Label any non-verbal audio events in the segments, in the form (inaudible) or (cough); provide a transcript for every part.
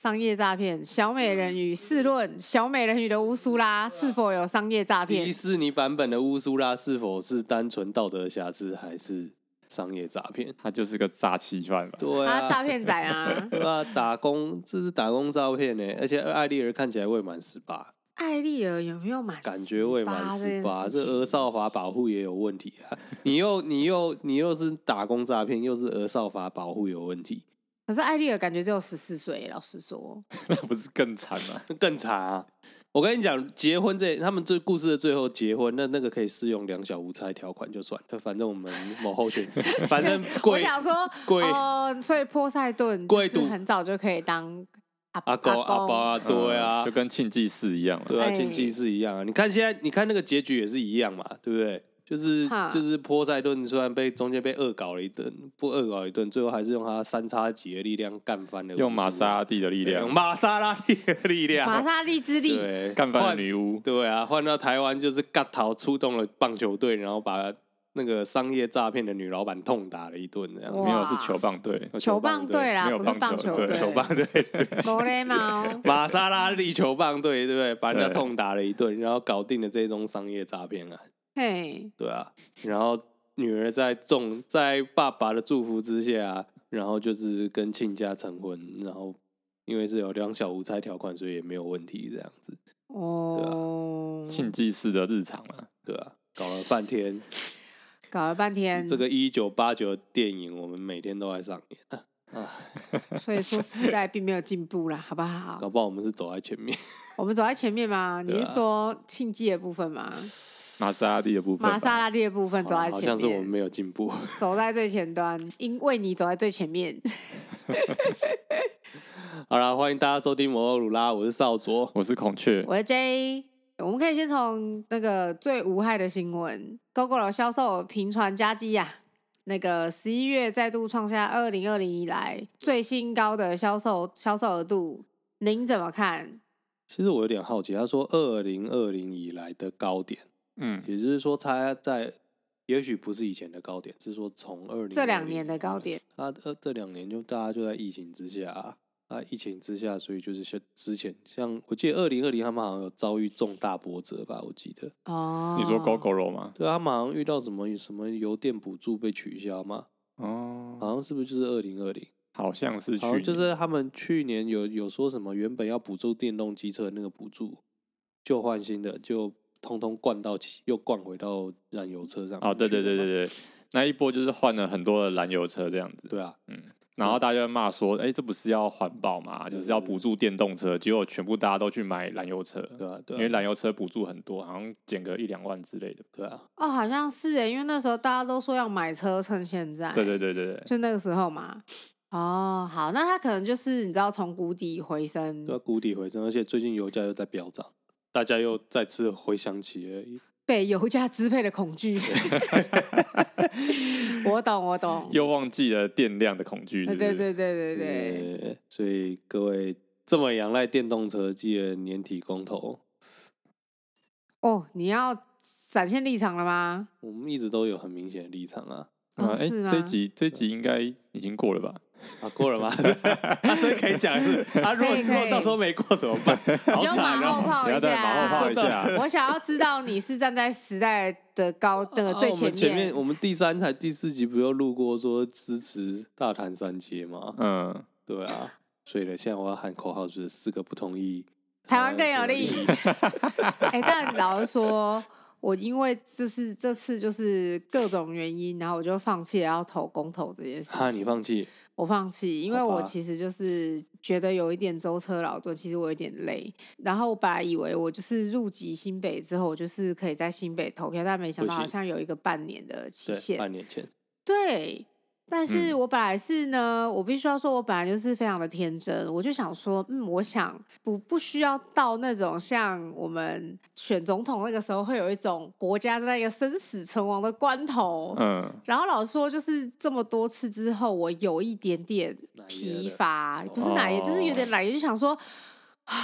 商业诈骗，小美人鱼试论小美人鱼的乌苏拉是否有商业诈骗？迪士尼版本的乌苏拉是否是单纯道德瑕疵，还是商业诈骗？他就是个诈欺犯吧？对啊，他诈骗仔啊！(laughs) 对啊，打工这是打工照片呢，而且艾丽儿看起来未满十八。艾丽儿有没有满？感觉未满十八，这儿少法保护也有问题啊！你又你又你又是打工诈骗，又是儿少法保护有问题。可是艾丽尔感觉只有十四岁，老实说，(laughs) 那不是更惨吗？(laughs) 更惨啊！我跟你讲，结婚这他们这故事的最后结婚，那那个可以适用两小无猜条款就算了。反正我们某候选，反正 (laughs) 贵。我想说，贵哦，所以波塞顿贵很早就可以当。阿公阿爸啊，对啊，就跟庆记寺一样，对啊，庆记寺一样啊。你看现在，你看那个结局也是一样嘛，对不对？就是就是波塞顿虽然被中间被恶搞了一顿，不恶搞一顿，最后还是用他三叉戟的力量干翻了。用玛莎拉蒂的力量，用玛莎拉蒂的力量，玛莎拉蒂之力，对，干翻了女巫。对啊，换到台湾就是嘎桃出动了棒球队，然后把。那个商业诈骗的女老板痛打了一顿，这样没有是球棒队，球棒队啦，不是棒球队，球棒队。玛莎 (laughs) 拉蒂球棒队，对不对？把人家痛打了一顿，然后搞定了这宗商业诈骗案。嘿，对啊，然后女儿在众在爸爸的祝福之下，然后就是跟亲家成婚，然后因为是有两小无猜条款，所以也没有问题，这样子。哦，对啊，庆记式的日常啊，对啊，搞了半天。(laughs) 搞了半天，这个一九八九电影，我们每天都在上演啊，(laughs) 所以说时代并没有进步啦，好不好？搞不好我们是走在前面，我们走在前面吗？(laughs) 你是说庆记的部分吗？玛莎拉蒂的部分，玛莎拉蒂的部分走在前面，好像是我们没有进步，走在最前端，因为你走在最前面。(laughs) 好了，欢迎大家收听摩托鲁拉，我是少佐，我是孔雀，我是 J。我们可以先从那个最无害的新闻，Gogoro 销售频传佳绩呀，那个十一月再度创下二零二零以来最新高的销售销售额度，您怎么看？其实我有点好奇，他说二零二零以来的高点，嗯，也就是说他在，也许不是以前的高点，是说从二零这两年的高点，他呃这两年就大家就在疫情之下啊。啊！疫情之下，所以就是像之前，像我记得二零二零，他们好像有遭遇重大波折吧？我记得哦，你说 Gogoro 吗？对啊，他们好像遇到什么什么油电补助被取消吗？哦，好像是不是就是二零二零？好像是，好像就是他们去年有有说什么，原本要补助电动机车的那个补助，旧换新的就通通灌到又灌回到燃油车上。哦，对对对对对，那一波就是换了很多的燃油车这样子。对啊，嗯。然后大家就骂说：“哎，这不是要环保嘛？就是要补助电动车，结果全部大家都去买燃油车，对啊，对，因为燃油车补助很多，好像减个一两万之类的，对啊。哦，好像是哎，因为那时候大家都说要买车，趁现在，对对对对对，就那个时候嘛。哦，好，那他可能就是你知道从谷底回升，对，谷底回升，而且最近油价又在飙涨，大家又再次回想起而已。”被油价支配的恐惧，(laughs) 我懂我懂，又忘记了电量的恐惧，对对对对对对。所以各位这么仰赖电动车，记得年底公投。哦，你要展现立场了吗？我们一直都有很明显的立场啊。啊，哎，这集这集应该已经过了吧？啊，过了吗？(laughs) 啊，所以可以讲是啊，如果如果到时候没过怎么办？你就马后炮一下，马后炮一下。我想要知道你是站在时代的高那个最前面。前面我们第三台第四集不就路过说支持大潭三接吗？嗯，对啊。所以呢，现在我要喊口号，就是四个不同意，台湾更有利。(laughs) 哎，但老实说。我因为这是这次就是各种原因，然后我就放弃了要投公投这件事情。哈，你放弃？我放弃，因为我其实就是觉得有一点舟车劳顿，其实我有点累。然后我本来以为我就是入籍新北之后，我就是可以在新北投票，但没想到好像有一个半年的期限。半年前。对。但是我本来是呢，嗯、我必须要说，我本来就是非常的天真，我就想说，嗯，我想不不需要到那种像我们选总统那个时候会有一种国家在一个生死存亡的关头，嗯，然后老实说，就是这么多次之后，我有一点点疲乏，不是哪一，就是有点懒，就想说啊，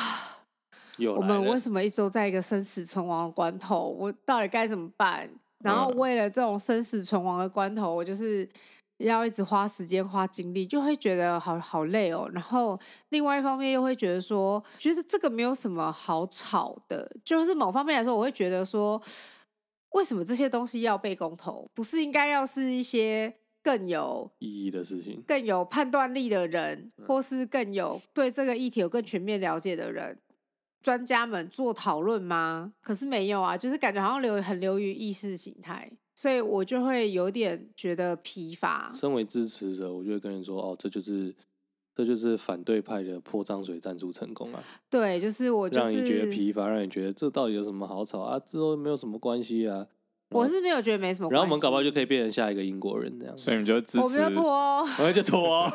(sighs) 我们为什么一直都在一个生死存亡的关头？我到底该怎么办？然后为了这种生死存亡的关头，我就是。要一直花时间花精力，就会觉得好好累哦。然后另外一方面又会觉得说，觉得这个没有什么好吵的。就是某方面来说，我会觉得说，为什么这些东西要被公投？不是应该要是一些更有意义的事情，更有判断力的人，或是更有对这个议题有更全面了解的人。专家们做讨论吗？可是没有啊，就是感觉好像流很流于意识形态，所以我就会有点觉得疲乏。身为支持者，我就会跟人说：“哦，这就是这就是反对派的泼脏水赞助成功啊！”对，就是我 (laughs) 就是、让你觉得疲乏，让你觉得这到底有什么好吵啊？这都没有什么关系啊。我是没有觉得没什么然后我们搞不好就可以变成下一个英国人这样，所以你就支持？我没有拖，我就拖，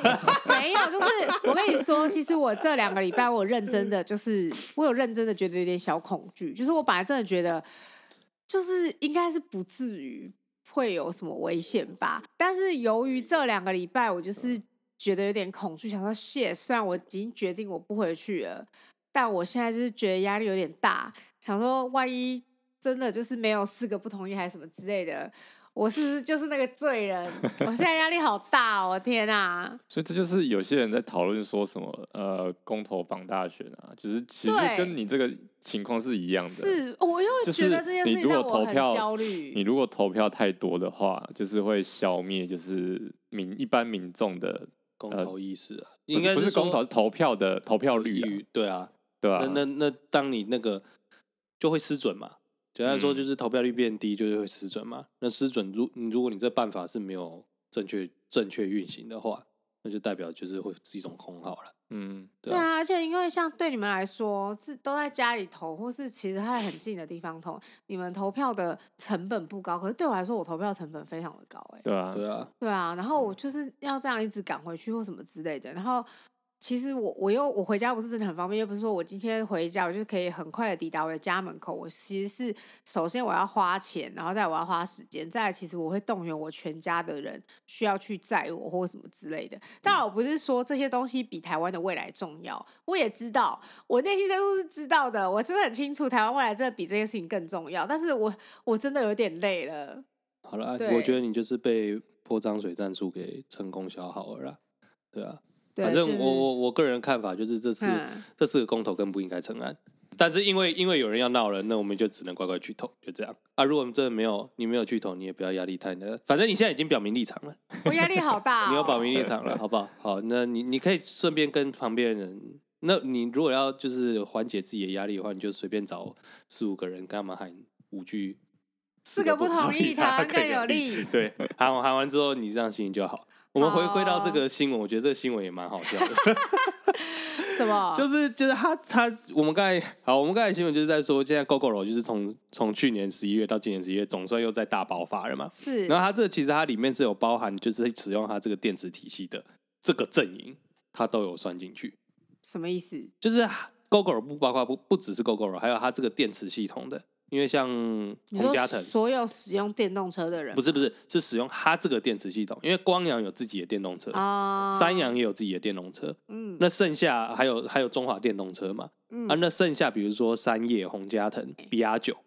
没有，就是我跟你说，其实我这两个礼拜我有认真的，就是我有认真的觉得有点小恐惧，就是我本来真的觉得，就是应该是不至于会有什么危险吧，但是由于这两个礼拜我就是觉得有点恐惧，想说谢，虽然我已经决定我不回去了，但我现在就是觉得压力有点大，想说万一。真的就是没有四个不同意还是什么之类的，我是不是就是那个罪人？我现在压力好大哦，天啊！所以这就是有些人在讨论说什么呃，公投绑大选啊，就是其实跟你这个情况是一样的。是，我又觉得这件事情让我很焦虑。你如果投票太多的话，就是会消灭就是民一般民众的公投意识啊，应该不是公投，是投票的投票率。对啊，对啊。那那那当你那个就会失准嘛。简单说，就是投票率变低，就是会失准嘛。那失准，如如果你这办法是没有正确正确运行的话，那就代表就是会是一种空号了。嗯，对啊。而且因为像对你们来说，是都在家里投，或是其实还在很近的地方投，你们投票的成本不高。可是对我来说，我投票成本非常的高，哎。对啊，对啊，对啊。然后我就是要这样一直赶回去或什么之类的，然后。其实我我又我回家不是真的很方便，又不是说我今天回家我就可以很快的抵达我的家门口。我其实是首先我要花钱，然后再我要花时间，再来其实我会动员我全家的人需要去载我或什么之类的。当然我不是说这些东西比台湾的未来重要，我也知道，我内心深处是知道的，我真的很清楚台湾未来真的比这件事情更重要。但是我我真的有点累了。好了，我觉得你就是被泼脏水战术给成功消耗了啦，对啊。反正我我我个人看法就是这次这四个公投更不应该成案，但是因为因为有人要闹了，那我们就只能乖乖去投，就这样啊。如果我们真的没有你没有去投，你也不要压力太大。反正你现在已经表明立场了，我压力好大。(laughs) 你有表明立场了，好不好？好，那你你可以顺便跟旁边人，那你如果要就是缓解自己的压力的话，你就随便找四五个人，干嘛喊五句，四个不同意，他更有利。(laughs) 对，喊喊完之后，你这样心情就好。我们回归到这个新闻，我觉得这个新闻也蛮好笑的。(laughs) 什么？就是就是他他我们刚才好，我们刚才新闻就是在说，现在 Gogoro 就是从从去年十一月到今年十一月，总算又在大爆发了嘛。是。然后它这其实它里面是有包含，就是使用它这个电池体系的这个阵营，它都有算进去。什么意思？就是 Gogoro 不包括不不只是 Gogoro，还有它这个电池系统的。因为像洪家腾，所有使用电动车的人，不是不是是使用它这个电池系统。因为光阳有自己的电动车，啊，三阳也有自己的电动车，嗯，那剩下还有还有中华电动车嘛，嗯，啊，那剩下比如说三叶、洪家腾、BR 九，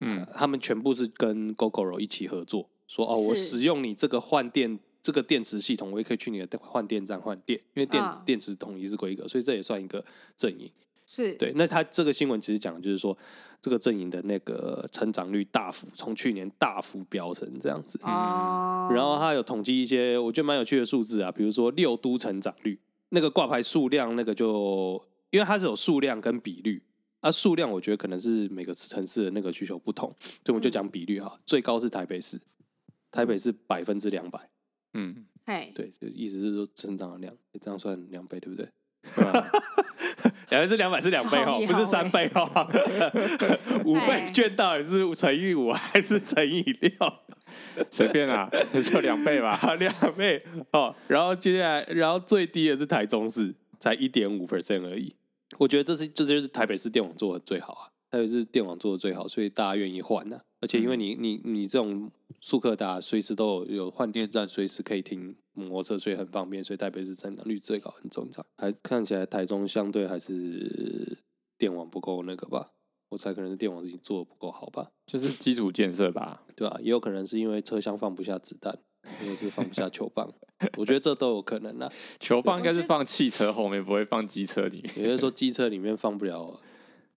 嗯，他们全部是跟 Gogoro 一起合作，说哦，我使用你这个换电这个电池系统，我也可以去你的换电站换电，因为电、啊、电池统一是规格，所以这也算一个阵营。是。对，那他这个新闻其实讲的就是说，这个阵营的那个成长率大幅从去年大幅飙升这样子，嗯，然后他有统计一些我觉得蛮有趣的数字啊，比如说六都成长率，那个挂牌数量那个就因为它是有数量跟比率，啊数量我觉得可能是每个城市的那个需求不同，所以我们就讲比率哈，最高是台北市，台北市百分之两百，嗯，对，就意思是说成长的量，这样算两倍对不对？两倍是两百是两倍哦，不是三倍哦。五倍券到底是乘以五还是乘以六？随便啊，就两倍吧。(laughs) 两倍哦。然后接下来，然后最低的是台中市，才一点五 percent 而已。我觉得这是这就是台北市电网做的最好啊，台北市电网做的最好，所以大家愿意换呢。而且因为你你你这种速克达随时都有有换电站，随时可以停摩托车，所以很方便，所以台北市成长率最高，很正常。还看起来台中相对还是电网不够那个吧？我猜可能是电网已经做的不够好吧？就是基础建设吧，对吧、啊？也有可能是因为车厢放不下子弹，因为是放不下球棒，(laughs) 我觉得这都有可能啊。球棒应该是放汽车后面，不会放机车里面。也就是说，机车里面放不了。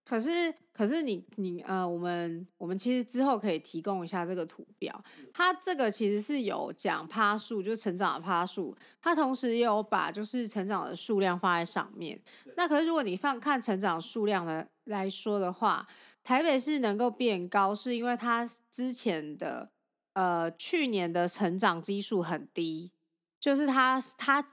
可是，可是你你呃，我们我们其实之后可以提供一下这个图表。它这个其实是有讲趴数，就是成长的趴数。它同时也有把就是成长的数量放在上面。那可是如果你放看成长数量的来说的话，台北市能够变高，是因为它之前的呃去年的成长基数很低，就是它它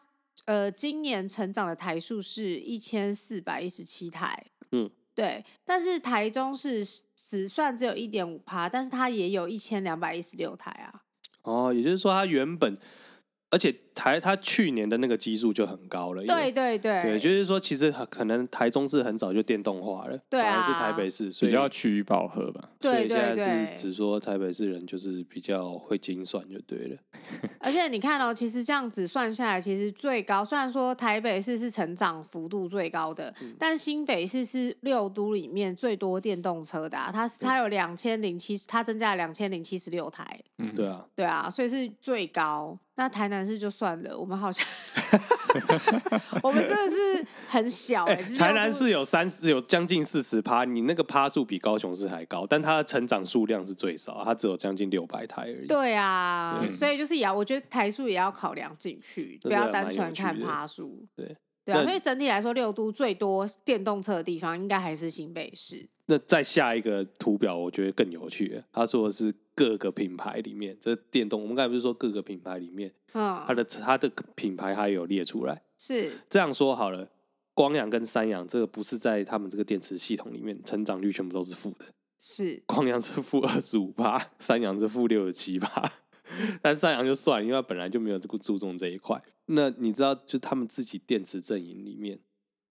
呃今年成长的台数是一千四百一十七台。嗯。对，但是台中是只算只有一点五趴，但是它也有一千两百一十六台啊。哦，也就是说，它原本。而且台他去年的那个基数就很高了，对对对，对，就是说其实可能台中市很早就电动化了，对啊，是台北市所以比较趋于饱和吧，对对对，所以现在是只说台北市人就是比较会精算就对了。(laughs) 而且你看哦，其实这样子算下来，其实最高虽然说台北市是成长幅度最高的，嗯、但新北市是六都里面最多电动车的，啊，它它有两千零七十，它增加了两千零七十六台，嗯，对啊，对啊，所以是最高。那台南市就算了，我们好像，(laughs) 我们真的是很小哎、欸。台南市有三十，有将近四十趴，你那个趴数比高雄市还高，但它的成长数量是最少，它只有将近六百台而已。对啊，对所以就是也要，我觉得台数也要考量进去，不要单纯看趴数。对对啊，所以整体来说，六都最多电动车的地方应该还是新北市。那再下一个图表，我觉得更有趣。他说的是各个品牌里面，这电动，我们刚才不是说各个品牌里面，嗯，它的它的品牌它有列出来，是这样说好了。光阳跟三阳这个不是在他们这个电池系统里面，成长率全部都是负的。是光阳是负二十五趴，(laughs) 三阳是负六十七趴。(laughs) 但三阳就算了，因为它本来就没有这个注重这一块。那你知道，就他们自己电池阵营里面，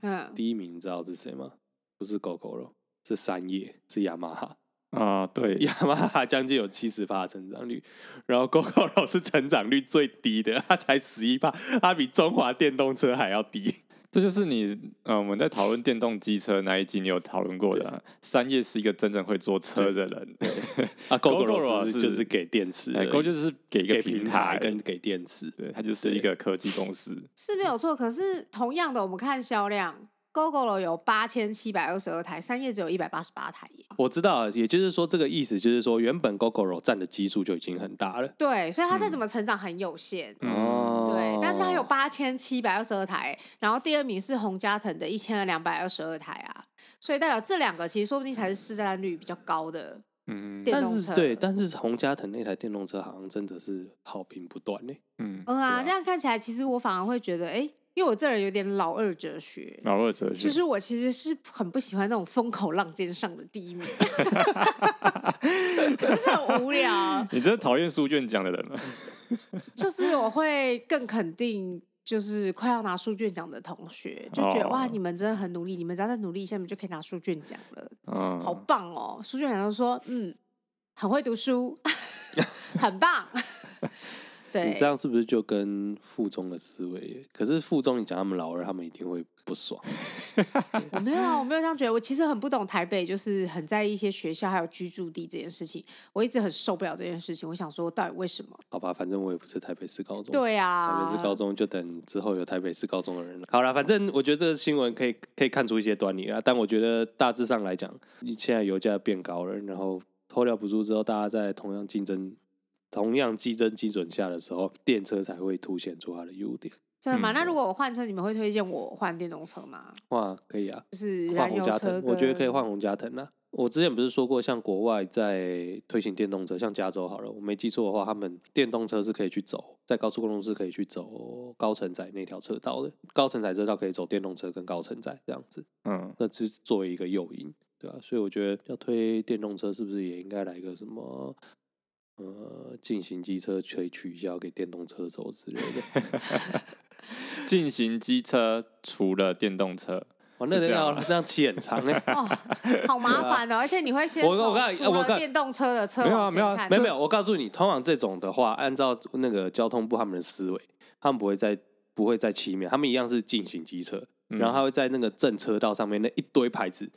嗯，第一名你知道是谁吗？不是 Gogoro。是三叶，是雅马哈啊，对，(laughs) 雅马哈将近有七十趴成长率，然后 Gogoro 是成长率最低的，它才十一趴，它比中华电动车还要低。这就是你，呃，我们在讨论电动机车那一集，你有讨论过的。啊三叶是一个真正会坐车的人，啊，Gogoro 是就是给电池，Go 就是给一个平台跟给电池，对，它就是一个科技公司，是没有错。可是同样的，我们看销量。Gogoro 有八千七百二十二台，三叶只有一百八十八台耶。我知道，也就是说，这个意思就是说，原本 Gogoro 占的基数就已经很大了。对，所以它再怎么成长很有限。哦、嗯，对，但是它有八千七百二十二台，然后第二名是洪家腾的一千两百二十二台啊，所以代表这两个其实说不定才是市占率比较高的嗯电动车。对，但是洪家腾那台电动车好像真的是好评不断呢。嗯嗯啊，这样看起来，其实我反而会觉得，哎。因为我这人有点老二哲学，老二哲学，就是我其实是很不喜欢那种风口浪尖上的第一名，(laughs) 就是很无聊。(laughs) 你真的讨厌书卷奖的人吗？就是我会更肯定，就是快要拿书卷奖的同学，就觉得、哦、哇，你们真的很努力，你们只要再努力一下，你们就可以拿书卷奖了，嗯、好棒哦！书卷奖都说，嗯，很会读书，(laughs) 很棒。对你这样是不是就跟附中的思维？可是附中你讲他们老二，他们一定会不爽。(laughs) 我没有啊，我没有这样觉得。我其实很不懂台北，就是很在意一些学校还有居住地这件事情。我一直很受不了这件事情。我想说，到底为什么？好吧，反正我也不是台北市高中。对啊，台北市高中就等之后有台北市高中的人了。好了，反正我觉得这个新闻可以可以看出一些端倪啊。但我觉得大致上来讲，你现在油价变高了，然后脱掉补助之后，大家在同样竞争。同样竞争基准下的时候，电车才会凸显出它的优点。真的吗？那如果我换车，你们会推荐我换电动车吗？哇，可以啊，就是换宏佳腾，我觉得可以换红加腾啊。我之前不是说过，像国外在推行电动车，像加州好了，我没记错的话，他们电动车是可以去走在高速公路是可以去走高承载那条车道的，高承载车道可以走电动车跟高承载这样子。嗯，那是作为一个诱因，对吧？所以我觉得要推电动车，是不是也应该来个什么？呃，进行机车可以取消给电动车走之类的。(laughs) (laughs) 进行机车除了电动车，哦，那要那样骑很长哎，哦，好麻 (laughs) 烦哦，而且你会先我我告诉你，我电动车的车没有没有没有没有，我告诉你，通常这种的话，按照那个交通部他们的思维，他们不会在不会在漆面，他们一样是进行机车，然后他会在那个正车道上面那一堆牌子。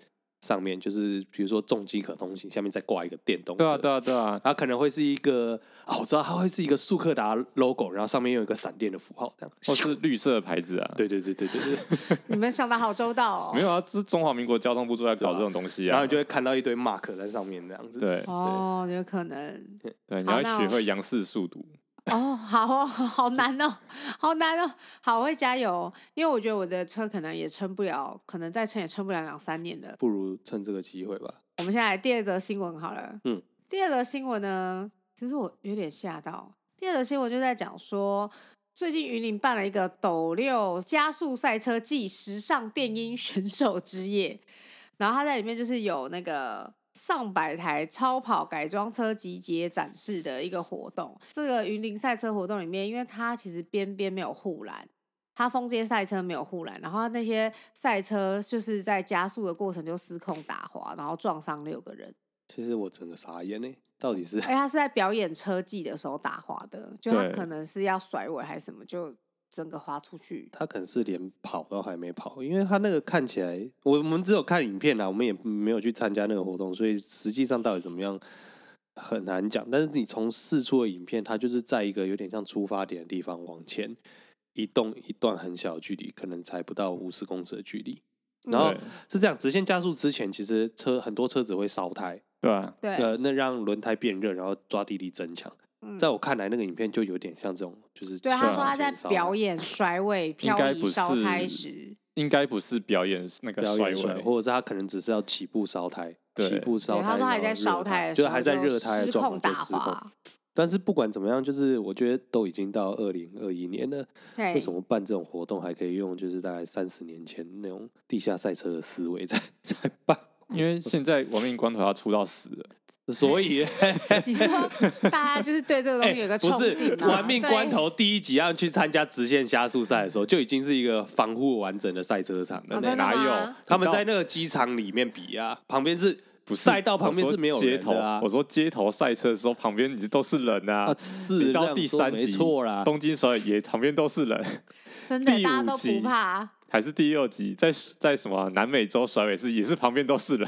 上面，就是比如说重机可通行，下面再挂一个电动车。对啊，对啊，对啊。它可能会是一个啊，我知道它会是一个速克达 logo，然后上面有一个闪电的符号，这样。或是绿色的牌子啊。对对对对对对。(laughs) 你们想的好周到哦。没有啊，这是中华民国交通部都在搞这种东西啊。然后你就会看到一堆 mark 在上面，这样子。对。哦，有可能。对，你要学会杨氏速读。(laughs) 哦，好哦，好难哦，好难哦，好，我会加油，因为我觉得我的车可能也撑不了，可能再撑也撑不了两三年了。不如趁这个机会吧。我们现在来第二则新闻好了。嗯，第二则新闻呢，其实我有点吓到。第二则新闻就在讲说，最近云林办了一个斗六加速赛车暨时尚电音选手之夜，然后他在里面就是有那个。上百台超跑改装车集结展示的一个活动，这个云林赛车活动里面，因为它其实边边没有护栏，它封街赛车没有护栏，然后那些赛车就是在加速的过程就失控打滑，然后撞伤六个人。其实我整个傻眼呢，到底是？哎，他是在表演车技的时候打滑的，就他可能是要甩尾还是什么就。整个滑出去，他可能是连跑都还没跑，因为他那个看起来，我们只有看影片啦，我们也没有去参加那个活动，所以实际上到底怎么样很难讲。但是你从四处的影片，它就是在一个有点像出发点的地方往前移动一段很小的距离，可能才不到五十公尺的距离。然后是这样，直线加速之前，其实车很多车子会烧胎，对啊，对，呃，那让轮胎变热，然后抓地力增强。在我看来，那个影片就有点像这种，就是对他说他在表演甩尾、漂移、烧胎时，应该不是表演那个甩尾，或者是他可能只是要起步烧胎，起步烧胎。他说还在烧胎，就是还在热胎的状态，失控。但是不管怎么样，就是我觉得都已经到二零二一年了，为什么办这种活动还可以用就是大概三十年前那种地下赛车的思维在 (laughs) 在办？因为现在亡命关头要出到死了。所以，(laughs) 你说大家就是对这个东西有个憧憬吗？不是，玩命关头第一集要去参加直线加速赛的时候，就已经是一个防护完整的赛车场了。哪有？他们在那个机场里面比啊，旁边是不赛道旁边是没有街头啊？我说街头赛车的时候，旁边你都是人啊。是到第三集错啦，东京首尔也旁边都是人。真的，大家都不怕。还是第六集，在在什么南美洲甩尾是也是旁边都是人，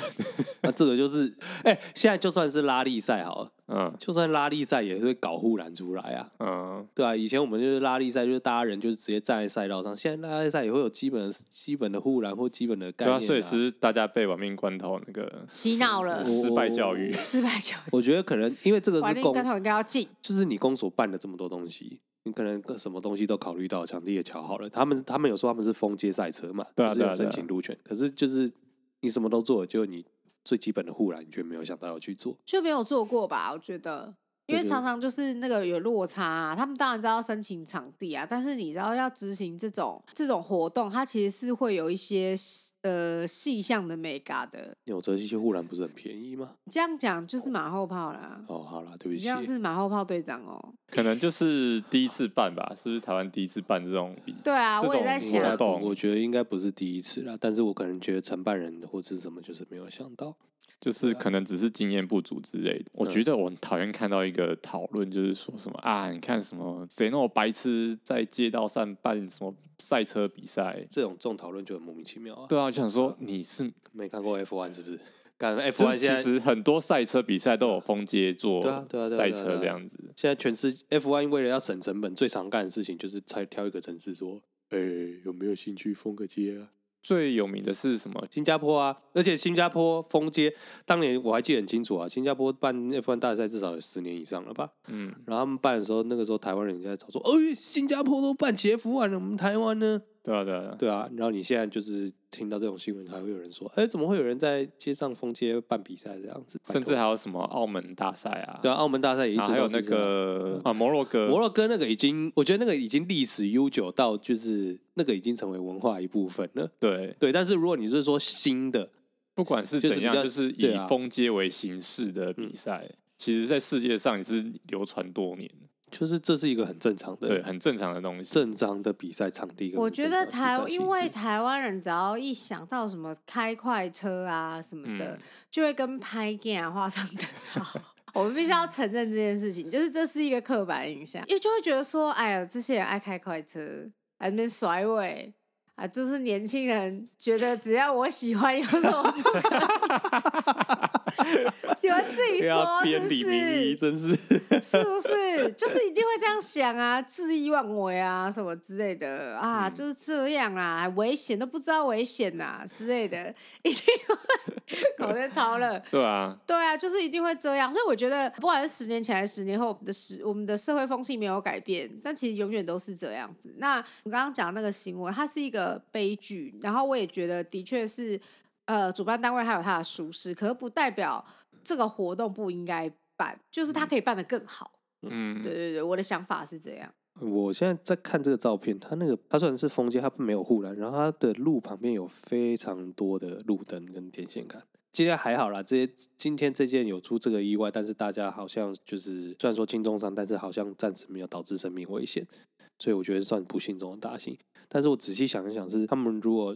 那 (laughs) 这个就是哎、欸，现在就算是拉力赛好了，嗯，就算拉力赛也是会搞护栏出来啊，嗯，对啊，以前我们就是拉力赛，就是大家人就是直接站在赛道上，现在拉力赛也会有基本的基本的护栏或基本的概念、啊，对啊，所以是大家被亡命关头那个洗脑了，(laughs) 失败教育，(laughs) 失败教育。我觉得可能因为这个是公，亡命关头应该要进，就是你公所办了这么多东西。你可能什么东西都考虑到，场地也瞧好了。他们他们有说他们是封街赛车嘛，对啊，就是有申请路权。可是就是你什么都做，就你最基本的护栏，你却没有想到要去做，就没有做过吧？我觉得。因为常常就是那个有落差啊，他们当然知道申请场地啊，但是你知道要执行这种这种活动，它其实是会有一些呃细项的美嘎的。纽泽西护栏不是很便宜吗？这样讲就是马后炮啦。哦，好啦，对不起，这样是马后炮队长哦。可能就是第一次办吧，是不是台湾第一次办这种比？对啊，我也在想，我觉得应该不是第一次啦，但是我可能觉得承办人或者什么就是没有想到。就是可能只是经验不足之类的。我觉得我很讨厌看到一个讨论，就是说什么啊，你看什么谁那么白痴，在街道上办什么赛车比赛，这种这种讨论就很莫名其妙啊。对啊，我想说你是没看过 F1 是不是？感觉 F1 现在其实很多赛车比赛都有封街做，对啊，对啊，赛车这样子。现在全是 F1 为了要省成本，最常干的事情就是才挑一个城市说，哎，有没有兴趣封个街啊？最有名的是什么？新加坡啊，而且新加坡封街，当年我还记得很清楚啊。新加坡办 F1 大赛至少有十年以上了吧？嗯，然后他们办的时候，那个时候台湾人在吵说：“哎，新加坡都办起 F1 了，我们台湾呢？”对啊，对啊，对啊。然后你现在就是听到这种新闻，还会有人说：“哎，怎么会有人在街上封街办比赛这样子？” (laughs) 甚至还有什么澳门大赛啊？对啊，澳门大赛也一直有那个啊摩洛哥，摩洛哥那个已经，我觉得那个已经历史悠久到就是那个已经成为文化一部分了。对对，但是如果你是说新的，不管是怎样，就是以封街为形式的比赛，其实在世界上也是流传多年。就是这是一个很正常的，对，很正常的东西，正常的比赛场地。我觉得台，因为台湾人只要一想到什么开快车啊什么的，嗯、就会跟拍电影画上等号。我们必须要承认这件事情，就是这是一个刻板印象，因为就会觉得说，哎呀，这些人爱开快车，还在那边甩尾。啊，就是年轻人觉得只要我喜欢，有什么不可以？(laughs) 就自己说是不是？真是 (laughs) 是不是？就是一定会这样想啊，恣意妄为啊，什么之类的啊，嗯、就是这样啊，危险都不知道危险呐、啊、之类的，(laughs) 一定会搞得超了。对啊，对啊，就是一定会这样。所以我觉得，不管是十年前还是十年后，我们的时我们的社会风气没有改变，但其实永远都是这样子。那我刚刚讲那个新闻，它是一个。悲剧，然后我也觉得的确是，呃，主办单位还有他的疏失，可是不代表这个活动不应该办，就是他可以办得更好。嗯，对对对，我的想法是这样。我现在在看这个照片，它那个它虽然是封街，它没有护栏，然后它的路旁边有非常多的路灯跟电线杆。今天还好啦，这些今天这件有出这个意外，但是大家好像就是虽然说轻重伤，但是好像暂时没有导致生命危险，所以我觉得算不幸中的大幸。但是我仔细想一想，是他们如果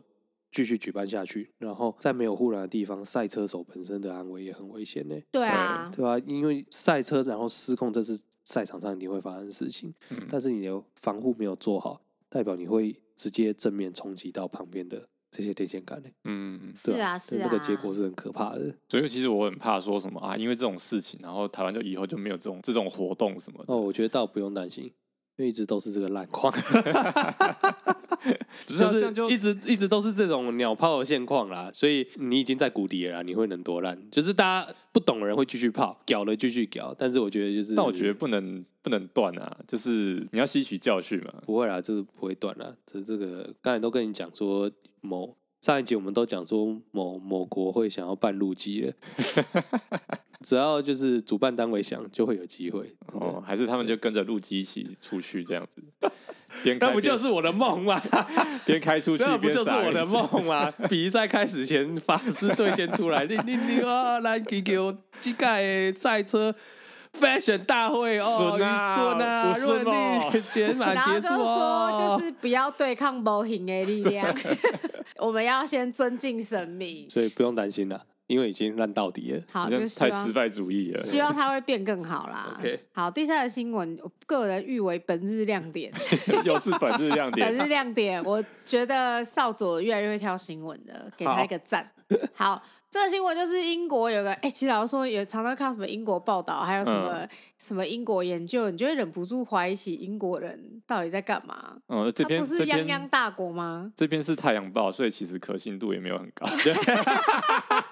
继续举办下去，然后在没有护栏的地方，赛车手本身的安危也很危险呢。对啊，对啊？因为赛车然后失控，这是赛场上一定会发生的事情。嗯、但是你的防护没有做好，代表你会直接正面冲击到旁边的这些电线杆呢。嗯，是啊，是啊，那个结果是很可怕的。所以其实我很怕说什么啊，因为这种事情，然后台湾就以后就没有这种这种活动什么的。哦，我觉得倒不用担心。因为一直都是这个烂况，(laughs) 就是一直一直都是这种鸟泡的现况啦，所以你已经在谷底了啦，你会能多烂？就是大家不懂的人会继续泡，屌了继续屌，但是我觉得就是，但我觉得不能不能断啊，就是你要吸取教训嘛。不会啦，就是不会断啦，这这个刚才都跟你讲说某。上一集我们都讲说某某国会想要办路基了，(laughs) 只要就是主办单位想，就会有机会。哦，还是他们就跟着路基一起出去这样子，(laughs) 那不就是我的梦吗？(laughs) 边开出去，那不就是我的梦吗？比赛开始前，法师队先出来，你你你啊，来给给我机盖赛车。Fashion 大会哦，顺啊，顺啊，顺利圆满结束哦。然后就说，就是不要对抗无形的力量，(laughs) 我们要先尊敬神明。所以不用担心了，因为已经烂到底了。好，就太失败主义了。希望它会变更好啦。OK，好，第三个新闻，我个人誉为本日亮点。(laughs) 又是本日亮点。本日亮点，我觉得少佐越来越会挑新闻了，给他一个赞。好。好这个新闻就是英国有个哎，其实老实说也常常看到什么英国报道，还有什么、嗯、什么英国研究，你就会忍不住怀疑起英国人到底在干嘛？嗯，这边不是泱泱大国吗？这边是太阳报，所以其实可信度也没有很高。(laughs) (laughs) (laughs)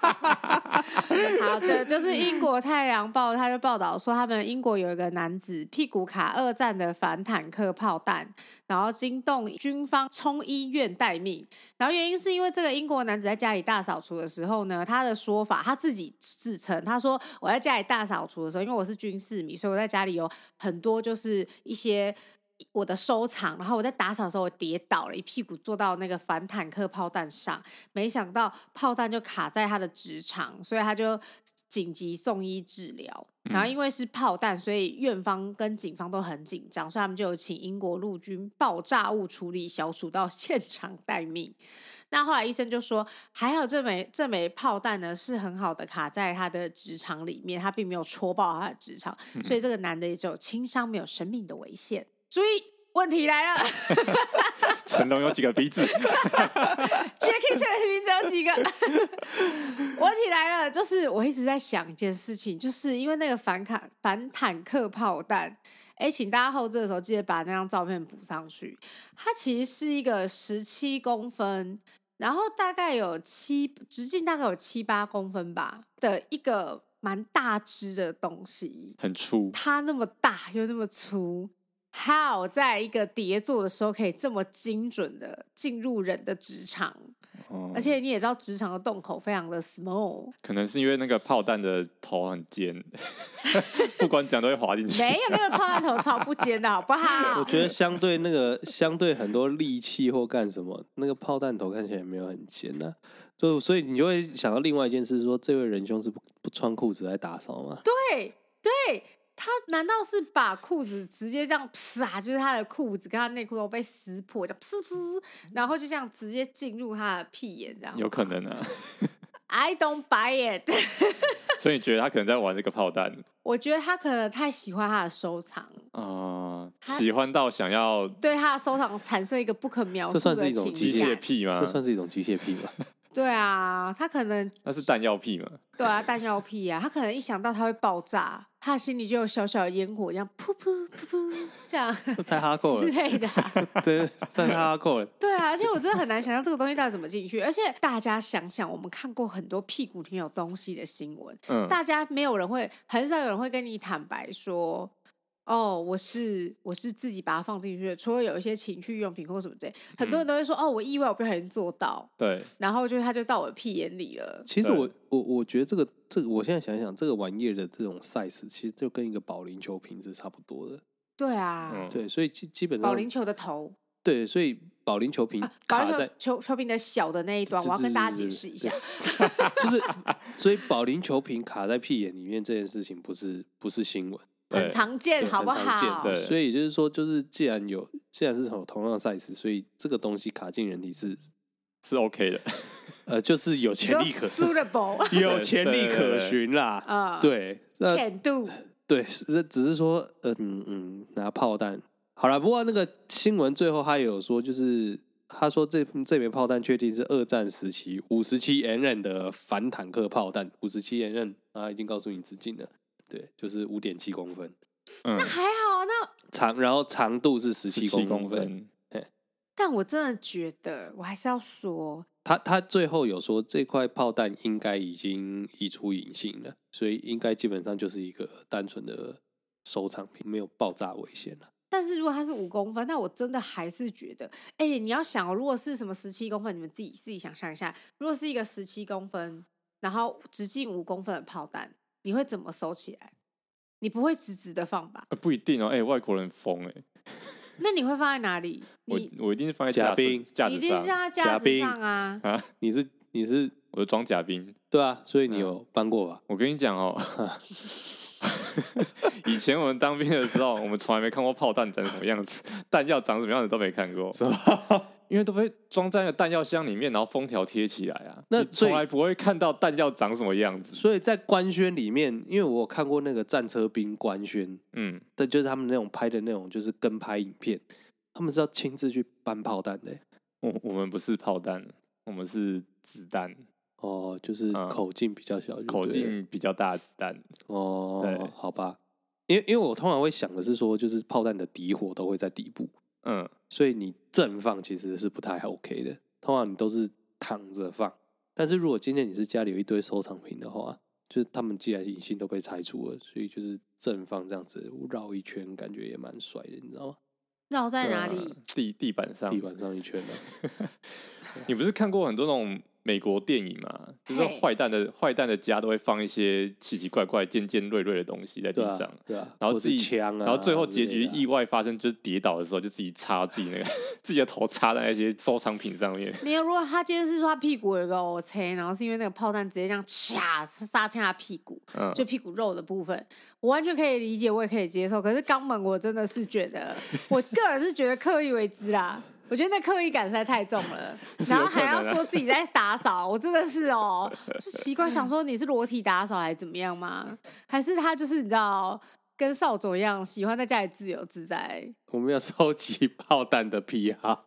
(laughs) 好的，就是英国《太阳报》他就报道说，他们英国有一个男子屁股卡二战的反坦克炮弹，然后惊动军方冲医院待命。然后原因是因为这个英国男子在家里大扫除的时候呢，他的说法他自己自称，他说我在家里大扫除的时候，因为我是军事迷，所以我在家里有很多就是一些。我的收藏，然后我在打扫的时候，我跌倒了，一屁股坐到那个反坦克炮弹上，没想到炮弹就卡在他的直肠，所以他就紧急送医治疗。然后因为是炮弹，所以院方跟警方都很紧张，所以他们就有请英国陆军爆炸物处理小组到现场待命。那后来医生就说，还好这枚这枚炮弹呢是很好的卡在他的直肠里面，他并没有戳爆他的直肠，所以这个男的也只有轻伤，没有生命的危险。所以问题来了，成龙有几个鼻子？(laughs) Jackie 现在的鼻子有几个？问题来了，就是我一直在想一件事情，就是因为那个反坦反坦克炮弹，哎，请大家后置的时候记得把那张照片补上去。它其实是一个十七公分，然后大概有七直径大概有七八公分吧的一个蛮大只的东西，很粗。它那么大又那么粗。How 在一个叠座的时候可以这么精准的进入人的直肠？哦，而且你也知道直肠的洞口非常的 small，可能是因为那个炮弹的头很尖，(laughs) 不管怎样都会滑进去。没有，那个炮弹头超不尖的好不好？(laughs) 我觉得相对那个相对很多利器或干什么，那个炮弹头看起来也没有很尖呐、啊。就所以你就会想到另外一件事，说这位仁兄是不不穿裤子来打扫吗？对对。他难道是把裤子直接这样啪，就是他的裤子跟他内裤都被撕破，这样噗噗，然后就这样直接进入他的屁眼，这样有可能啊？(laughs) I don't buy it。(laughs) 所以你觉得他可能在玩这个炮弹？我觉得他可能太喜欢他的收藏啊，喜欢到想要对他的收藏产生一个不可描述的这算是一种机械癖吗？这算是一种机械癖吗？对啊，他可能那是弹药屁嘛？(laughs) 对啊，弹药屁啊，他可能一想到他会爆炸，他的心里就有小小的烟火，这样噗噗噗噗这样，(laughs) 太哈扣了之类的、啊，(laughs) 对，太哈扣了。对啊，而且我真的很难想象这个东西到底怎么进去。而且大家想想，我们看过很多屁股里面有东西的新闻，嗯，大家没有人会，很少有人会跟你坦白说。哦，我是我是自己把它放进去的，除了有一些情趣用品或什么之类，很多人都会说、嗯、哦，我意外我不小心做到，对，然后就他就到我的屁眼里了。其实我我我觉得这个这个，我现在想想，这个玩意的这种 size 其实就跟一个保龄球瓶是差不多的。对啊，嗯、对，所以基基本上保龄球的头，对，所以保龄球瓶卡在、啊、球球瓶的小的那一端，我要跟大家解释一下，(laughs) 就是所以保龄球瓶卡在屁眼里面这件事情不是不是新闻。很常见，好不好？对，所以就是说，就是既然有，既然是同同样的 size，所以这个东西卡进人体是是 OK 的，(laughs) 呃，就是有潜力可有潜力可循啦。啊，对，甜度，对，只只是说，嗯嗯，拿炮弹好了。不过那个新闻最后他有说，就是他说这这枚炮弹确定是二战时期五十七 mm 的反坦克炮弹，五十七 mm 啊，已经告诉你直径了。对，就是五点七公分，嗯，那还好，那长然后长度是十七公分，但我真的觉得，我还是要说，他他最后有说这块炮弹应该已经移出隐性了，所以应该基本上就是一个单纯的收藏品，没有爆炸危险了。但是如果它是五公分，那我真的还是觉得，哎、欸，你要想哦，如果是什么十七公分，你们自己自己想象一下，如果是一个十七公分，然后直径五公分的炮弹。你会怎么收起来？你不会直直的放吧？不一定哦。哎、欸，外国人疯哎。那你会放在哪里？(laughs) 我我一定是放在甲兵架子上。一定是在架子上啊！啊，你是你是我的装甲兵，对啊，所以你有搬过吧？我跟你讲哦 (laughs) (laughs) (laughs) 以前我们当兵的时候，我们从来没看过炮弹长什么样子，(laughs) 弹药长什么样子都没看过，是吧？因为都被装在那个弹药箱里面，然后封条贴起来啊。那从来不会看到弹药长什么样子。所以在官宣里面，因为我看过那个战车兵官宣，嗯，对，就是他们那种拍的那种，就是跟拍影片，他们是要亲自去搬炮弹的。我我们不是炮弹，我们是子弹。哦，就是口径比较小，嗯，口径比较大的子弹。哦，对，好吧。因为因为我通常会想的是说，就是炮弹的底火都会在底部。嗯，所以你正放其实是不太 OK 的，通常你都是躺着放。但是如果今天你是家里有一堆收藏品的话，就是他们既然隐性都被拆除了，所以就是正放这样子绕一圈，感觉也蛮帅的，你知道吗？绕在哪里？啊、地地板上，地板上一圈的。(laughs) 你不是看过很多那种？美国电影嘛，就是坏蛋的坏蛋的家都会放一些奇奇怪怪、尖尖锐锐的东西在地上，对啊，然后自己枪啊，然后最后结局意外发生，就是跌倒的时候就自己插自己那个 (laughs) 自己的头插在那些收藏品上面。没有，如果他今天是说他屁股有个 OK，然后是因为那个炮弹直接这样掐杀进他屁股，嗯，就屁股肉的部分，我完全可以理解，我也可以接受。可是肛门我真的是觉得，我个人是觉得刻意为之啦。我觉得那刻意感实在太重了，(laughs) 然后还要说自己在打扫，(laughs) 我真的是哦，是奇怪，想说你是裸体打扫还是怎么样吗？还是他就是你知道，跟少佐一样喜欢在家里自由自在？我们要收集炮弹的癖好。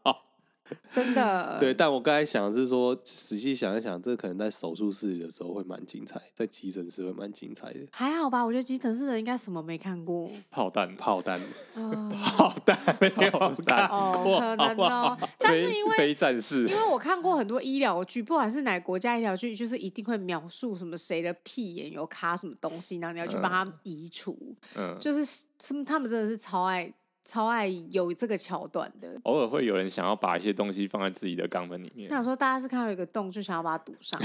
(laughs) 真的，对，但我刚才想的是说，仔细想一想，这可能在手术室里的时候会蛮精彩，在急诊室会蛮精彩的。还好吧，我觉得急诊室的应该什么没看过。炮弹，炮弹，呃、炮弹 (laughs) 没有弹哦，可能哦。但是因为非战士，因为我看过很多医疗剧，不管是哪国家医疗剧，就是一定会描述什么谁的屁眼有卡什么东西，然后你要去帮他移除。嗯，就是他们真的是超爱。超爱有这个桥段的，偶尔会有人想要把一些东西放在自己的肛门里面。想说大家是看到有一个洞就想要把它堵上，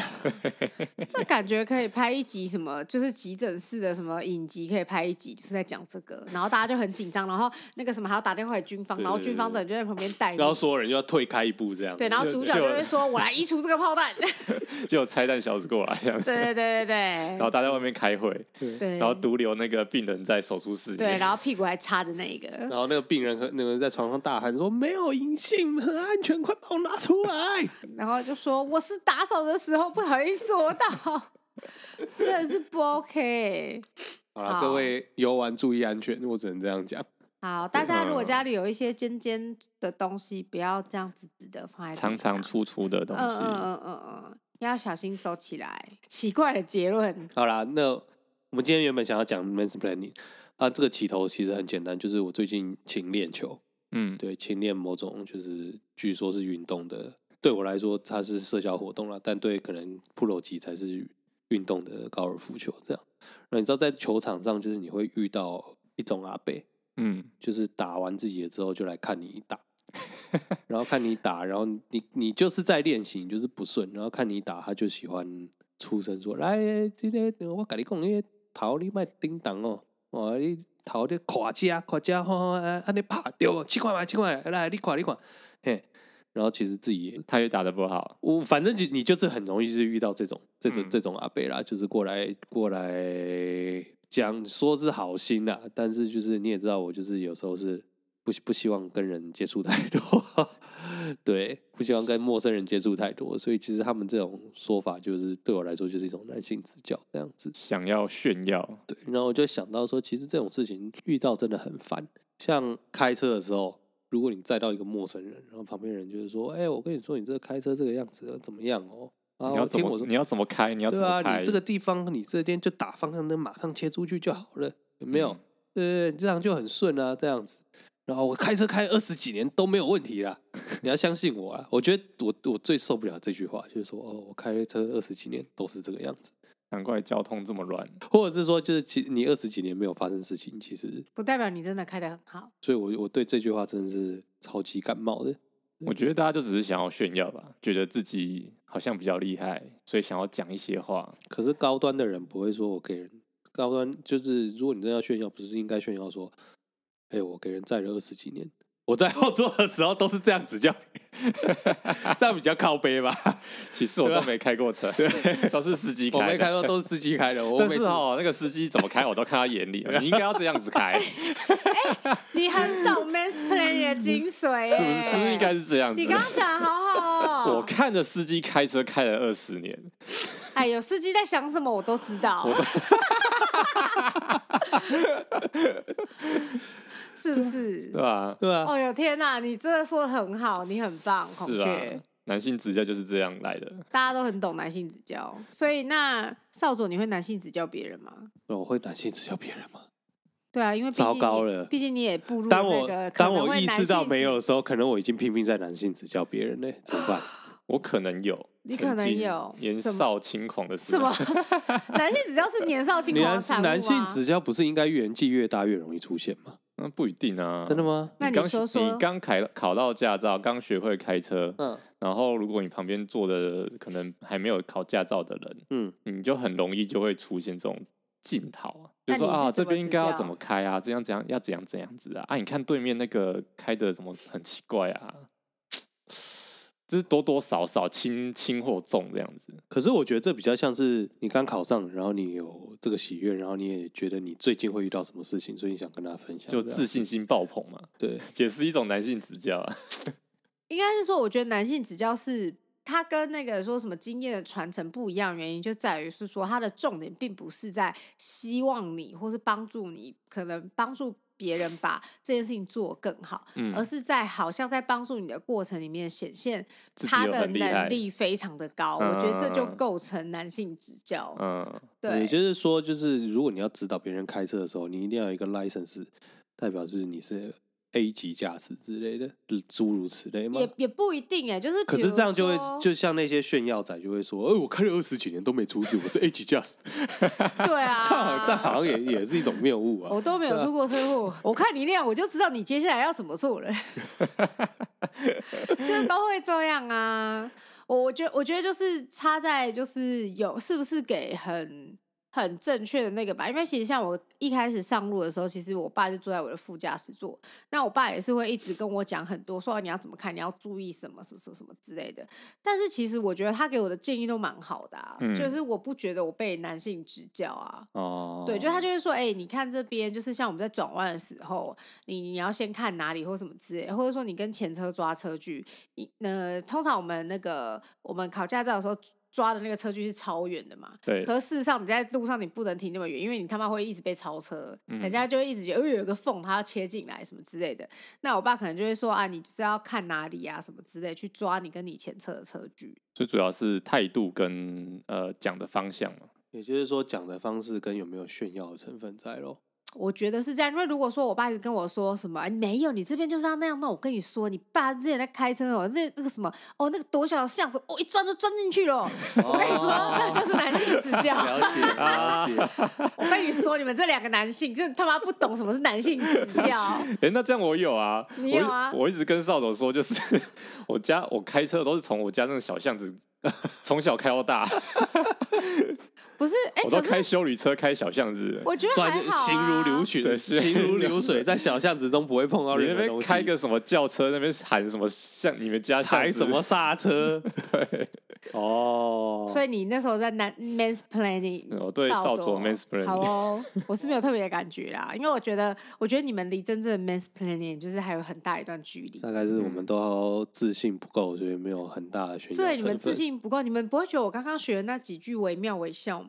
(laughs) 这感觉可以拍一集什么，就是急诊室的什么影集，可以拍一集，就是在讲这个。然后大家就很紧张，然后那个什么还要打电话给军方，然后军方的人就在旁边带，然后所有人就要退开一步这样。对，然后主角就会说：“我来移除这个炮弹。(laughs) ”就有拆弹小子过来，这样。对对对对对。然后大家在外面开会，对，然后独留那个病人在手术室里。对，然后屁股还插着那个。然后。那个病人和那个人在床上大喊说：“没有隐性，很安全，快把我拿出来！” (laughs) 然后就说：“我是打扫的时候不小心做到，真的是不 OK。(laughs) ”好了，各位游玩注意安全，我只能这样讲。好，大家如果家里有一些尖尖的东西，不要这样子直的放在长长粗粗的东西，嗯嗯嗯嗯，要小心收起来。奇怪的结论。好啦，那我们今天原本想要讲 mansplaining 啊，这个起头其实很简单，就是我最近勤练球，嗯，对，勤练某种就是据说是运动的，对我来说它是社交活动啦，但对可能 pro 级才是运动的高尔夫球这样。那你知道在球场上，就是你会遇到一种阿伯。嗯，就是打完自己的之后就来看你打，然后看你打，然后你你就是在练习，你就是不顺，然后看你打，他就喜欢出声说：“来，今天我跟你讲，你头你卖叮当哦，哇，你头的胯加胯加，啊，你拍掉七块嘛七块，来你看你看，嘿，然后其实自己 (laughs) 他也打的不好，我反正就你就是很容易是遇到这种这种这种阿伯啦，就是过来过来。讲说是好心啦，但是就是你也知道，我就是有时候是不不希望跟人接触太多，(laughs) 对，不希望跟陌生人接触太多，所以其实他们这种说法就是对我来说就是一种男性指教这样子，想要炫耀，对，然后我就想到说，其实这种事情遇到真的很烦，像开车的时候，如果你载到一个陌生人，然后旁边人就是说，哎，我跟你说，你这个开车这个样子怎么样哦？你要怎么？你要怎么开？你要怎么开？对啊，你这个地方，你这边就打方向灯，马上切出去就好了，有没有？对、嗯、这样就很顺啊，这样子。然后我开车开二十几年都没有问题啦，你要相信我啊！我觉得我我最受不了这句话，就是说哦，我开车二十几年都是这个样子，难怪交通这么乱。或者是说，就是其你二十几年没有发生事情，其实不代表你真的开得很好。所以我我对这句话真的是超级感冒的。我觉得大家就只是想要炫耀吧，觉得自己好像比较厉害，所以想要讲一些话。可是高端的人不会说我给人高端，就是如果你真的要炫耀，不是应该炫耀说，哎、欸，我给人载了二十几年。我在后座的时候都是这样子叫，(laughs) 这样比较靠背吧。(laughs) 其实我都没开过车，(laughs) 对，都是司机开。我没开过，都是司机开的。我但是哦，那个司机怎么开，我都看他眼里。你应该要这样子开。你很懂 mansplaining 的精髓，是不是？是不是应该是这样子？你刚刚讲的好好哦。我看着司机开车开了二十年。哎呦，司机在想什么我都知道。是不是？对啊，对啊。哦哟天哪，你真的说的很好，你很棒，孔雀。男性指教就是这样来的，大家都很懂男性指教。所以那少佐，你会男性指教别人吗？我会男性指教别人吗？对啊，因为糟糕了，毕竟你也步入当我当我意识到没有的时候，可能我已经拼命在男性指教别人呢，怎么办？(gasps) 我可能有，你可能有年少轻狂的时候。什么？(laughs) 男性指教是年少轻狂的产物？(laughs) 男性指教不是应该年纪越大越容易出现吗？那不一定啊，真的吗？那你刚说，你刚考考到驾照，刚学会开车，嗯，然后如果你旁边坐的可能还没有考驾照的人，嗯，你就很容易就会出现这种镜头啊，就说啊，这边应该要怎么开啊，这样怎样要怎样怎样子啊，啊，你看对面那个开的怎么很奇怪啊。就是多多少少轻轻或重这样子，可是我觉得这比较像是你刚考上，然后你有这个喜悦，然后你也觉得你最近会遇到什么事情，所以你想跟大家分享，就自信心爆棚嘛。对，(laughs) 也是一种男性指教啊。(laughs) 应该是说，我觉得男性指教是他跟那个说什么经验的传承不一样，原因就在于是说他的重点并不是在希望你或是帮助你，可能帮助。别人把这件事情做更好，嗯，而是在好像在帮助你的过程里面显现他的能力非常的高，我觉得这就构成男性指教。嗯，对，也就是说，就是如果你要指导别人开车的时候，你一定要有一个 license，代表是你是。A 级驾驶之类的，诸如此类吗，也也不一定哎，就是可是这样就会，就像那些炫耀仔就会说，哎，我开了二十几年都没出事，我是 A 级驾驶。(laughs) 对啊，这样这样好像也也是一种谬误啊。我都没有出过车祸，我看你那样，我就知道你接下来要怎么做了。(laughs) 就都会这样啊，我我觉得我觉得就是差在就是有是不是给很。很正确的那个吧，因为其实像我一开始上路的时候，其实我爸就坐在我的副驾驶座，那我爸也是会一直跟我讲很多，说你要怎么看，你要注意什么什么什么什么之类的。但是其实我觉得他给我的建议都蛮好的啊，嗯、就是我不觉得我被男性指教啊。哦，对，就他就会说，哎、欸，你看这边，就是像我们在转弯的时候，你你要先看哪里或什么之类，或者说你跟前车抓车距，你呃，通常我们那个我们考驾照的时候。抓的那个车距是超远的嘛。对。可是事实上你在路上你不能停那么远，因为你他妈会一直被超车，嗯、人家就会一直觉得有个缝，他要切进来什么之类的。那我爸可能就会说啊，你就是要看哪里啊什么之类，去抓你跟你前车的车距。最主要是态度跟呃讲的方向嘛，也就是说讲的方式跟有没有炫耀的成分在咯。我觉得是这样，因为如果说我爸一直跟我说什么，哎，没有，你这边就是要那样，那我跟你说，你爸之前在开车哦，那那个什么，哦，那个多小的巷子，哦，一钻就钻进去了。哦、我跟你说，那就是男性指教。了解，(laughs) 了解。我跟你说，你们这两个男性，就他妈不懂什么是男性指教。哎，那这样我有啊，你有啊？我，我一直跟少总说，就是 (laughs) 我家我开车都是从我家那个小巷子，(laughs) 从小开到大。不是，哎、欸，我都开修理车，开小巷子，我觉得还好、啊，行如流水，行如流水，在小巷子中不会碰到任何东西。开个什么轿车，那边喊什么像你们家踩什么刹车，(laughs) 对。哦，所以你那时候在男 mansplaining，哦，对，少佐 man's planning，好哦，我是没有特别的感觉啦，因为我觉得，我觉得你们离真正的 man's planning 就是还有很大一段距离。大概是我们都自信不够，所以没有很大的选择。对，你们自信不够，你们不会觉得我刚刚学的那几句惟妙惟肖吗？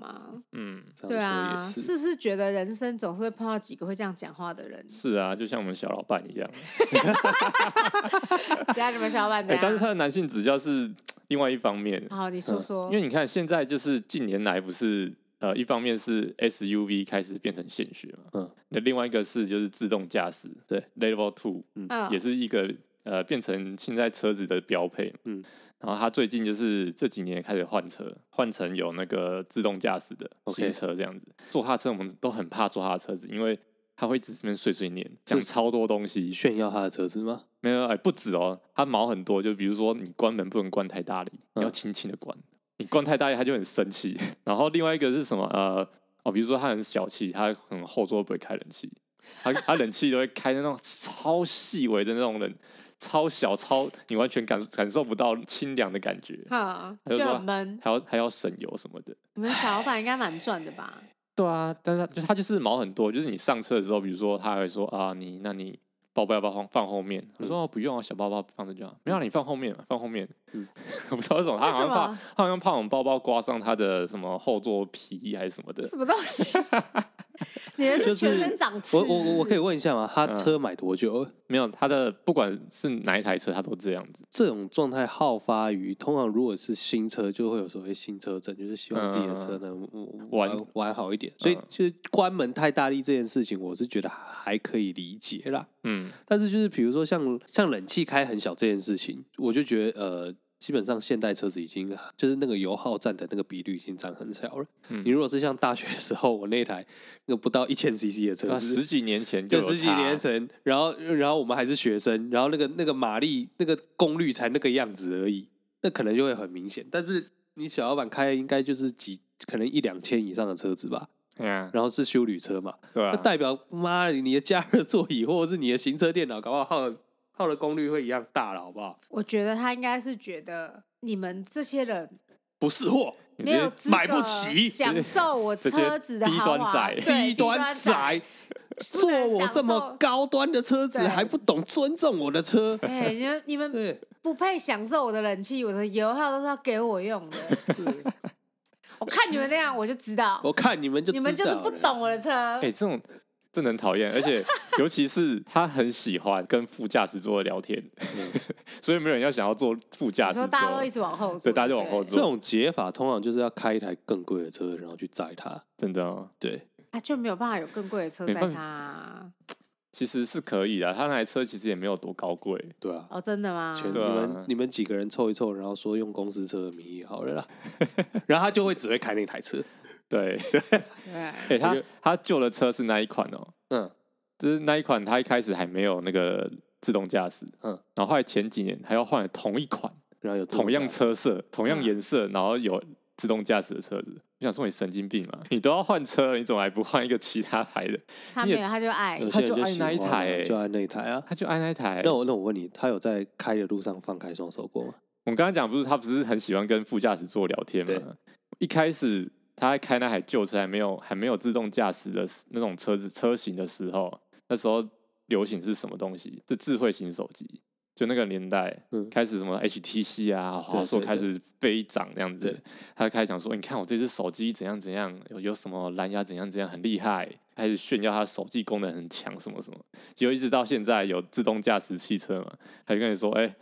嗯，对啊，是不是觉得人生总是会碰到几个会这样讲话的人？是啊，就像我们小老板一样。(laughs) 怎样？你们小老板怎样？但是他的男性指教是另外一方面。好，你说说。因为你看，现在就是近年来不是呃，一方面是 SUV 开始变成现学嘛，嗯，那另外一个是就是自动驾驶，对，Level Two，嗯，也是一个呃变成现在车子的标配，嗯，然后他最近就是这几年开始换车，换成有那个自动驾驶的新车这样子。坐他车我们都很怕坐他的车子，因为他会一直这边碎碎念，讲超多东西，炫耀他的车子吗？没有，哎，不止哦，他毛很多，就比如说你关门不能关太大力，你要轻轻的关。你关太大力，他就很生气。(laughs) 然后另外一个是什么？呃，哦，比如说他很小气，他很后座不会开冷气，他他冷气都会开那种超细微的那种冷，超小超，你完全感感受不到清凉的感觉。哈，就很闷，还要还要省油什么的。你们小老板应该蛮赚的吧？(laughs) 对啊，但是他就他就是毛很多，就是你上车的时候，比如说他会说啊，你那你。包包要不要放放后面？我说不用啊，小包包放着就好。没有，你放后面，放后面。嗯，(laughs) 我不知道为什么，他好像怕，他好像怕我们包包刮伤他的什么后座皮还是什么的。什么东西？(laughs) 你们是全身长刺？我我我可以问一下吗？他车买多久？没有，他的不管是哪一台车，他都这样子。这种状态好发于通常如果是新车，就会有所谓新车证，就是希望自己的车能玩玩好一点。所以就是关门太大力这件事情，我是觉得还可以理解啦。嗯，但是就是比如说像像冷气开很小这件事情，我就觉得呃。基本上现代车子已经就是那个油耗占的那个比率已经占很小了。嗯、你如果是像大学的时候，我那台那个不到一千 CC 的车子，啊，十几年前就十几年前，然后然后我们还是学生，然后那个那个马力那个功率才那个样子而已，那可能就会很明显。但是你小老板开的应该就是几可能一两千以上的车子吧？嗯、啊，然后是修旅车嘛，对啊，那代表妈你的加热座椅或者是你的行车电脑，搞不好耗的功率会一样大了，好不好？我觉得他应该是觉得你们这些人不是货，没有买不起，享受我车子的豪华，低端仔，(laughs) (laughs) 坐我这么高端的车子还不懂尊重我的车？(laughs) 哎，你们你们不配享受我的冷气，我的油耗都是要给我用的。我看你们那样，我就知道，我看你们就你们就是不懂我的车。哎，这种。真的很讨厌，而且 (laughs) 尤其是他很喜欢跟副驾驶座聊天，(laughs) 所以没有人要想要坐副驾驶座，大家都一直往后坐，对，大家就往后坐。这种解法通常就是要开一台更贵的车，然后去载他，真的哦，对，啊，就没有办法有更贵的车载他啊。其实是可以的，他那台车其实也没有多高贵，对啊。哦，真的吗？你们你们几个人凑一凑，然后说用公司车的名义好了啦，(laughs) 然后他就会只会开那台车。对。对。对，他他旧的车是那一款哦，嗯，就是那一款，他一开始还没有那个自动驾驶，嗯，然后后来前几年他要换同一款，然后有同样车色、同样颜色，然后有自动驾驶的车子，我想说你神经病嘛，你都要换车了，你怎么还不换一个其他牌的？他没有，他就爱，他就爱那一台，就爱那一台啊，他就爱那一台。那我那我问你，他有在开的路上放开双手过吗？我刚刚讲不是，他不是很喜欢跟副驾驶座聊天吗？一开始。他在开那台旧车，还没有还没有自动驾驶的那种车子车型的时候，那时候流行是什么东西？是智慧型手机，就那个年代，嗯、开始什么 HTC 啊，华硕开始飞涨这样子，他就开始讲说，你看我这只手机怎样怎样，有有什么蓝牙怎样怎样很厉害，开始炫耀他手机功能很强什么什么，结果一直到现在有自动驾驶汽车嘛，他就跟你说，哎、欸，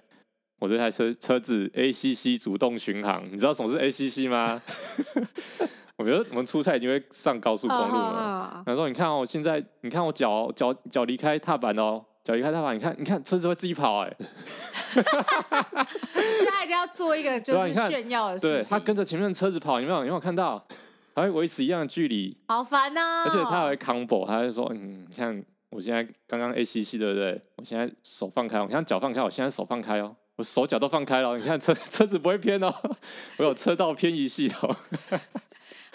我这台车车子 ACC 主动巡航，你知道什么是 ACC 吗？(laughs) 我觉得我们出差一定会上高速公路嘛，他说，你看哦，现在你看我脚脚脚离开踏板哦。脚离开踏板，你看，你看车子会自己跑哎、欸，(laughs) 就他一定要做一个就是炫耀的事情。对，他跟着前面的车子跑，有没有？有没有看到？还会维持一样的距离，好烦哦。而且他还会 combo，他就说，嗯，像我现在刚刚 ACC 对不对？我现在手放开，我现在脚放开，我现在手放开哦，我手脚都放开了。你看车 (laughs) 车子不会偏哦，我有车道偏移系统。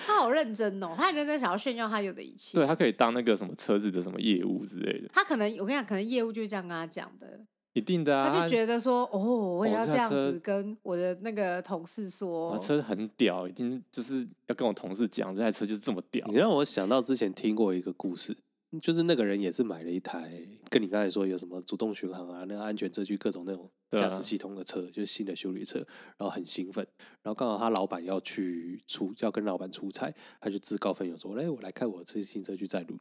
他好认真哦，他很认真想要炫耀他有的一切。对，他可以当那个什么车子的什么业务之类的。他可能我跟你讲，可能业务就是这样跟他讲的。一定的啊，他就觉得说，哦，我也要这样子跟我的那个同事说，我车很屌，一定就是要跟我同事讲，这台车就是这么屌。你让我想到之前听过一个故事。就是那个人也是买了一台，跟你刚才说有什么主动巡航啊，那个安全车距各种那种驾驶系统的车，就是新的修理车，然后很兴奋，然后刚好他老板要去出，要跟老板出差，他就自告奋勇说：“哎，我来开我的车新车去载路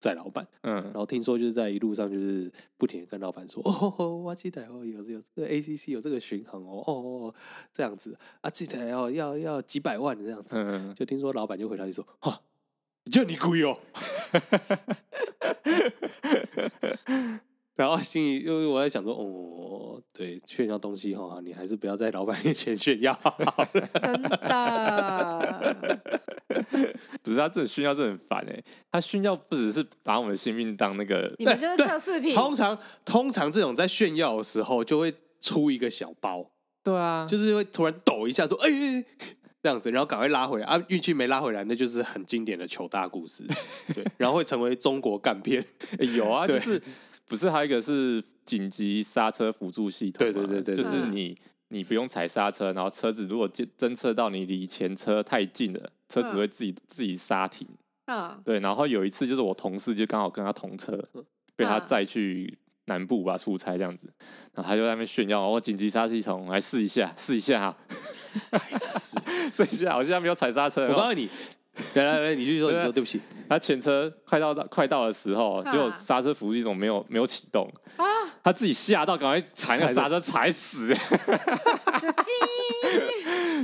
载老板。”嗯，然后听说就是在一路上就是不停的跟老板说：“哦，我记得哦，有有这个 ACC 有这个巡航哦，哦，这样子啊，这台要要要几百万这样子。”嗯，就听说老板就回答就说：“哈。”就你故意哦，(laughs) 然后心里因为我在想说，哦，对，炫耀东西哈，你还是不要在老板面前炫耀。真的，(laughs) 不是他这种炫耀真的很烦哎，他炫耀不只是把我们的性命当那个，你们就是测试品。通常通常这种在炫耀的时候，就会出一个小包，对啊，就是会突然抖一下说，哎、欸。这样子，然后赶快拉回来啊！运气没拉回来，那就是很经典的求大故事。(laughs) 对，然后会成为中国干片。有啊，就是不是还有一个是紧急刹车辅助系统？对对对对，就是你你不用踩刹车，然后车子如果侦测到你离前车太近了，车子会自己自己刹停。嗯，对。然后有一次就是我同事就刚好跟他同车，被他载去南部吧出差这样子，然后他就在那边炫耀，我紧急刹车系统来试一下，试一下哈。试一下，我现在没有踩刹车。我告诉你，来来来，你继续说，(laughs) 你说对不起。他前车快到到快到的时候，结果刹车辅助系统没有没有启动啊，他自己吓到，赶快踩那个刹车踩死。(laughs)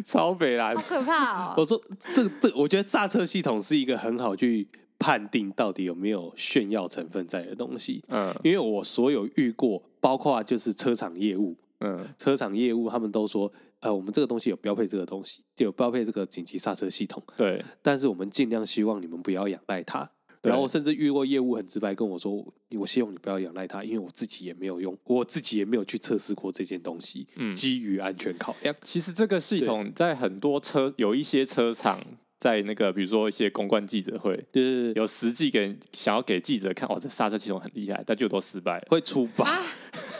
超北蓝，好可怕哦！我说这这，我觉得刹车系统是一个很好去判定到底有没有炫耀成分在的东西。嗯，因为我所有遇过，包括就是车厂业务，嗯，车厂业务他们都说。呃，我们这个东西有标配这个东西，就有标配这个紧急刹车系统。对，但是我们尽量希望你们不要仰赖它。然后我甚至遇过业务很直白跟我说，我希望你不要仰赖它，因为我自己也没有用，我自己也没有去测试过这件东西。嗯，基于安全考量，其实这个系统在很多车有一些车厂。在那个，比如说一些公关记者会，对对对，有实际给想要给记者看，哦，这刹车系统很厉害，但就都失败了，会出包，啊、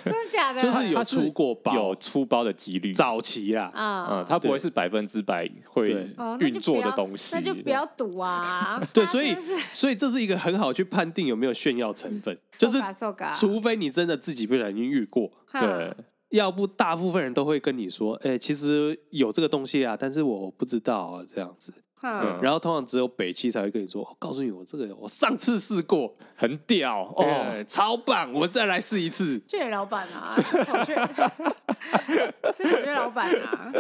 真的假的？(laughs) 就是有出过包，有出包的几率，早期啦，嗯，嗯，它不会是百分之百会运作的东西，那就不要赌啊。(laughs) 对，所以 (laughs) 所以这是一个很好去判定有没有炫耀成分，就是除非你真的自己不小心遇过，对，要不大部分人都会跟你说，哎，其实有这个东西啊，但是我不知道啊，这样子。嗯、然后通常只有北汽才会跟你说，我告诉你，我这个我上次试过，很屌哦，欸、超棒，我再来试一次。这位老板啊，跑去，(laughs) 这位老板啊，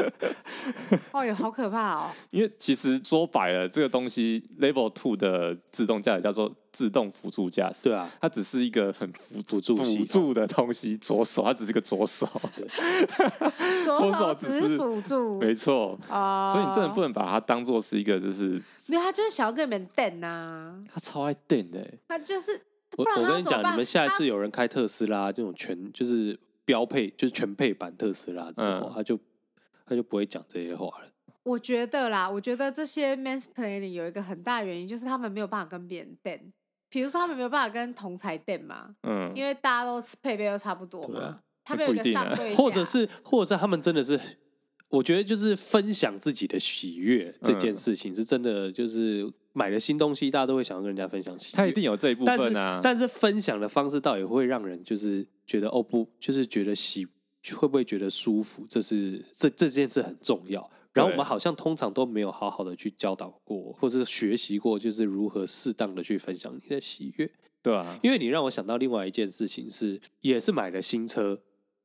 哦哟，好可怕哦。因为其实说白了，这个东西 Level Two 的自动驾驶叫做。自动辅助驾驶，对啊，它只是一个很辅辅助辅助的东西，左手它只是个左手，左手只是辅助，没错。啊，所以你真的不能把它当做是一个就是，没有，他就是想要跟你们电呐，他超爱电的，他就是我我跟你讲，你们下一次有人开特斯拉这种全就是标配就是全配版特斯拉之后，他就他就不会讲这些话了。我觉得啦，我觉得这些 mansplaining 有一个很大原因，就是他们没有办法跟别人电。比如说，他们没有办法跟同侪电嘛，嗯，因为大家都配备都差不多嘛，啊、他们有一个上对，或者是，或者是他们真的是，我觉得就是分享自己的喜悦这件事情是真的，就是买了新东西，大家都会想要跟人家分享喜悦。他一定有这一部分啊，但是但是分享的方式倒也会让人就是觉得哦不，就是觉得喜会不会觉得舒服？这是这这件事很重要。然后我们好像通常都没有好好的去教导过，或者是学习过，就是如何适当的去分享你的喜悦。对啊，因为你让我想到另外一件事情是，也是买了新车，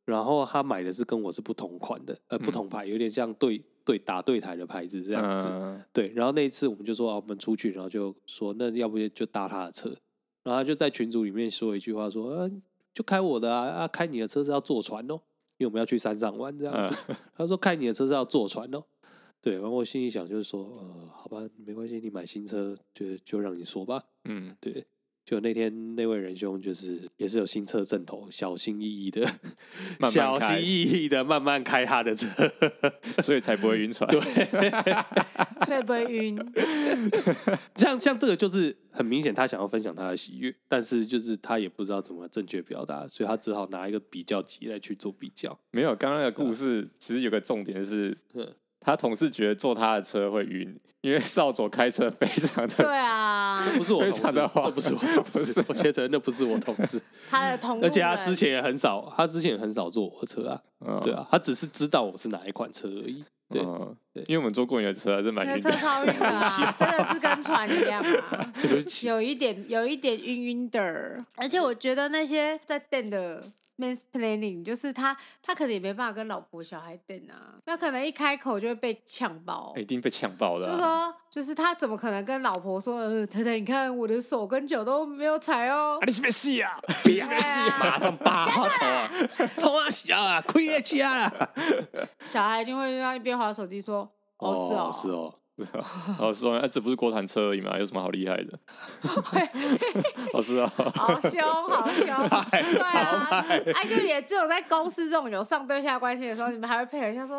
然后他买的是跟我是不同款的，呃，不同牌，有点像对对打对台的牌子这样子。嗯、对，然后那一次我们就说啊，我们出去，然后就说那要不就搭他的车，然后他就在群组里面说一句话说，啊，就开我的啊，啊，开你的车是要坐船哦，因为我们要去山上玩这样子。嗯、(laughs) 他说开你的车是要坐船哦。对，然后我心里想就是说，呃，好吧，没关系，你买新车就就让你说吧。嗯，对。就那天那位仁兄，就是也是有新车阵头，小心翼翼的，慢慢小心翼翼的慢慢开他的车，(laughs) 所以才不会晕船。对，(laughs) 所以不会晕。(laughs) 像像这个就是很明显，他想要分享他的喜悦，但是就是他也不知道怎么正确表达，所以他只好拿一个比较级来去做比较。没有，刚刚那个故事其实有个重点是。他同事觉得坐他的车会晕，因为少佐开车非常的对啊，不是我同事，那不是我同事，我觉得那不是我同事，他的同，而且他之前也很少，他之前也很少坐我的车啊，嗯、对啊，他只是知道我是哪一款车而已，对，嗯、对，因为我们坐过你的车还是蛮晕的，车超晕的、(laughs) 啊，真的是跟船一样啊，(laughs) 有一点有一点晕晕的，而且我觉得那些在电的。Mansplaining 就是他，他可能也没办法跟老婆小孩等啊，那可能一开口就会被呛爆，一定被呛爆的。就说，就是他怎么可能跟老婆说，呃，太太，你看我的手跟脚都没有踩哦，啊，你是不是死啊？别死，马上拔头啊，冲啊笑啊，亏啊家了。小孩一定会让一边滑手机说，哦，是哦，是哦。老师说：“哎，这不是国产车而已嘛，有什么好厉害的？” (laughs) 老师啊，好凶，好凶，(laughs) 对啊，哎，就也只有在公司这种有上对下关系的时候，你们还会配合一下说：“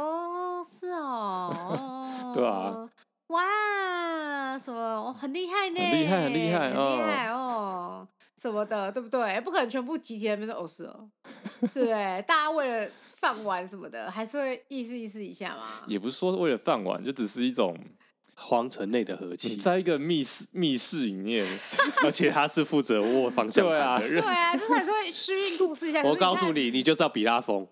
哦，是哦。(laughs) ”对啊，哇，什么很厉害呢？很厉害，很厉害，很厉害哦，什么的，对不对？不可能全部集体在那边说：“哦，是哦。”对，大家为了饭碗什么的，还是会意思意思一下嘛。也不是说为了饭碗，就只是一种。皇城内的和气，在一个密室密室里面，(laughs) 而且他是负责握方向盘的人。对啊，就是还是会虚应故事一下。我告诉你，你就知道比拉风。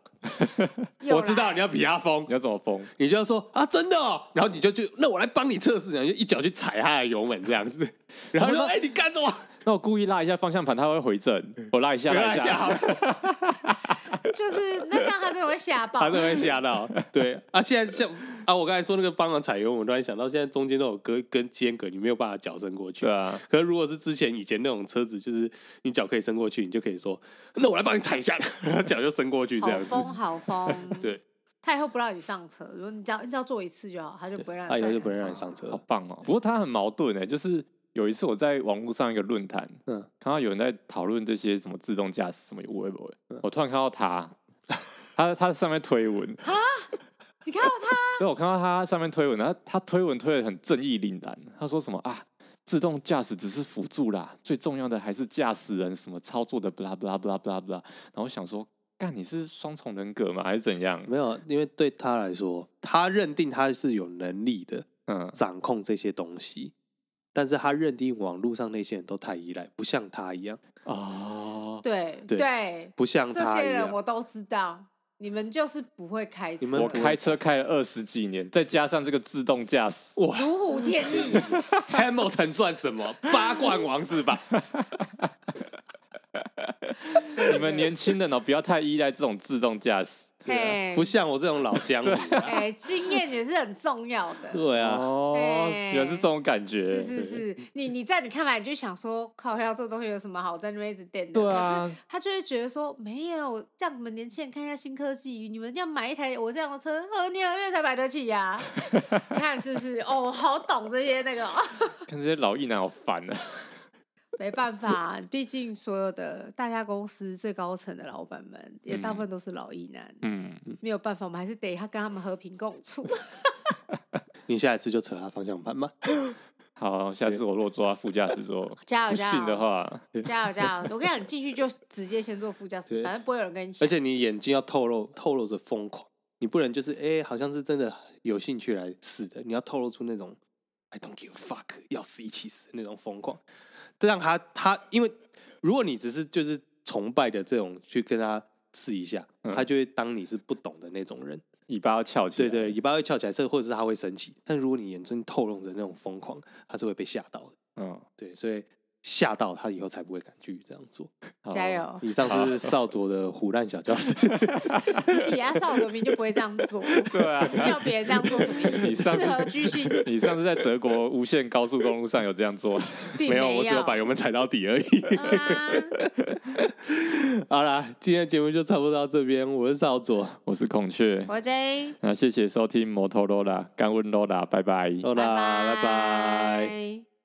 (laughs) 我知道你要比他疯，你要怎么疯？你就要说啊，真的哦，然后你就就那我来帮你测试，然后就一脚去踩他的油门这样子，然后说哎，你干什么？那我故意拉一下方向盘，它会回正。我拉一下，拉一下。(laughs) (laughs) 就是那这样，他真的会吓到，他真的会吓到。(laughs) 对啊，现在像啊，我刚才说那个帮忙踩油，我突然想到，现在中间都有隔跟间隔，你没有办法脚伸过去。对啊。可是如果是之前以前那种车子，就是你脚可以伸过去，你就可以说，那我来帮你踩一下，然后脚就伸过去这样子。好疯，好疯。对。他以后不让你上车，如果你只要你只要坐一次就好，他就不会让你。他以后就不会让你上车，好棒哦。不过他很矛盾哎，就是。有一次我在网络上一个论坛，嗯，看到有人在讨论这些什么自动驾驶什么有的没的，嗯、我突然看到他，(laughs) 他他上面推文啊，你看到他？(laughs) 对，我看到他上面推文，然后他推文推的很正义凛然，他说什么啊，自动驾驶只是辅助啦，最重要的还是驾驶人什么操作的，blah blah blah blah blah。然后我想说，干你是双重人格吗？还是怎样？没有，因为对他来说，他认定他是有能力的，嗯，掌控这些东西。但是他认定网络上那些人都太依赖，不像他一样哦。对对，不像他这些人，我都知道。你们就是不会开车，我开车开了二十几年，再加上这个自动驾驶，哇，如虎添翼。(laughs) Hamilton 算什么？八冠王是吧？(laughs) (laughs) 你们年轻人哦，不要太依赖这种自动驾驶。对，不像我这种老江湖，(laughs) 哎，经验也是很重要的。对啊，哦，原来是这种感觉。是是是，你你在你看来，你就想说，靠，要这个东西有什么好在那边一直垫的？对啊，他就会觉得说，没有，这样你们年轻人看一下新科技，你们要买一台我这样的车，何年何月才买得起呀？(laughs) 你看是不是？哦，好懂这些那个。看这些老艺男好烦啊。没办法，毕竟所有的大家公司最高层的老板们也大部分都是老艺男，嗯，没有办法，我们还是得他跟他们和平共处。(laughs) 你下一次就扯他方向盘吗？(laughs) 好，下次我如果坐他副驾驶座，(laughs) 加油加油！的话，加油加油！我跟你讲，你进去就直接先坐副驾驶，反正不会有人跟你抢。而且你眼睛要透露透露着疯狂，你不能就是哎，好像是真的有兴趣来试的，你要透露出那种 I don't give a fuck，要死一起死那种疯狂。这让他他，因为如果你只是就是崇拜的这种去跟他试一下，嗯、他就会当你是不懂的那种人，尾巴要翘起来，对对，尾巴会翘起来，这或者是他会生气。但如果你眼睛透露着那种疯狂，他是会被吓到的。嗯，对，所以。吓到他以后才不会敢继续这样做。(laughs) 加油！以上是少佐的唬烂小教室。你啊，少佐明就不会这样做。(laughs) 对啊，叫别人这样做什么意思？适合居心。你上次在德国无限高速公路上有这样做？(laughs) 没有，我只有把油门踩到底而已。好啦，今天的节目就差不多到这边。我是少佐，我是孔雀，我 J。那谢谢收听摩托罗拉，干问罗拉，拜拜，罗拉，拜拜。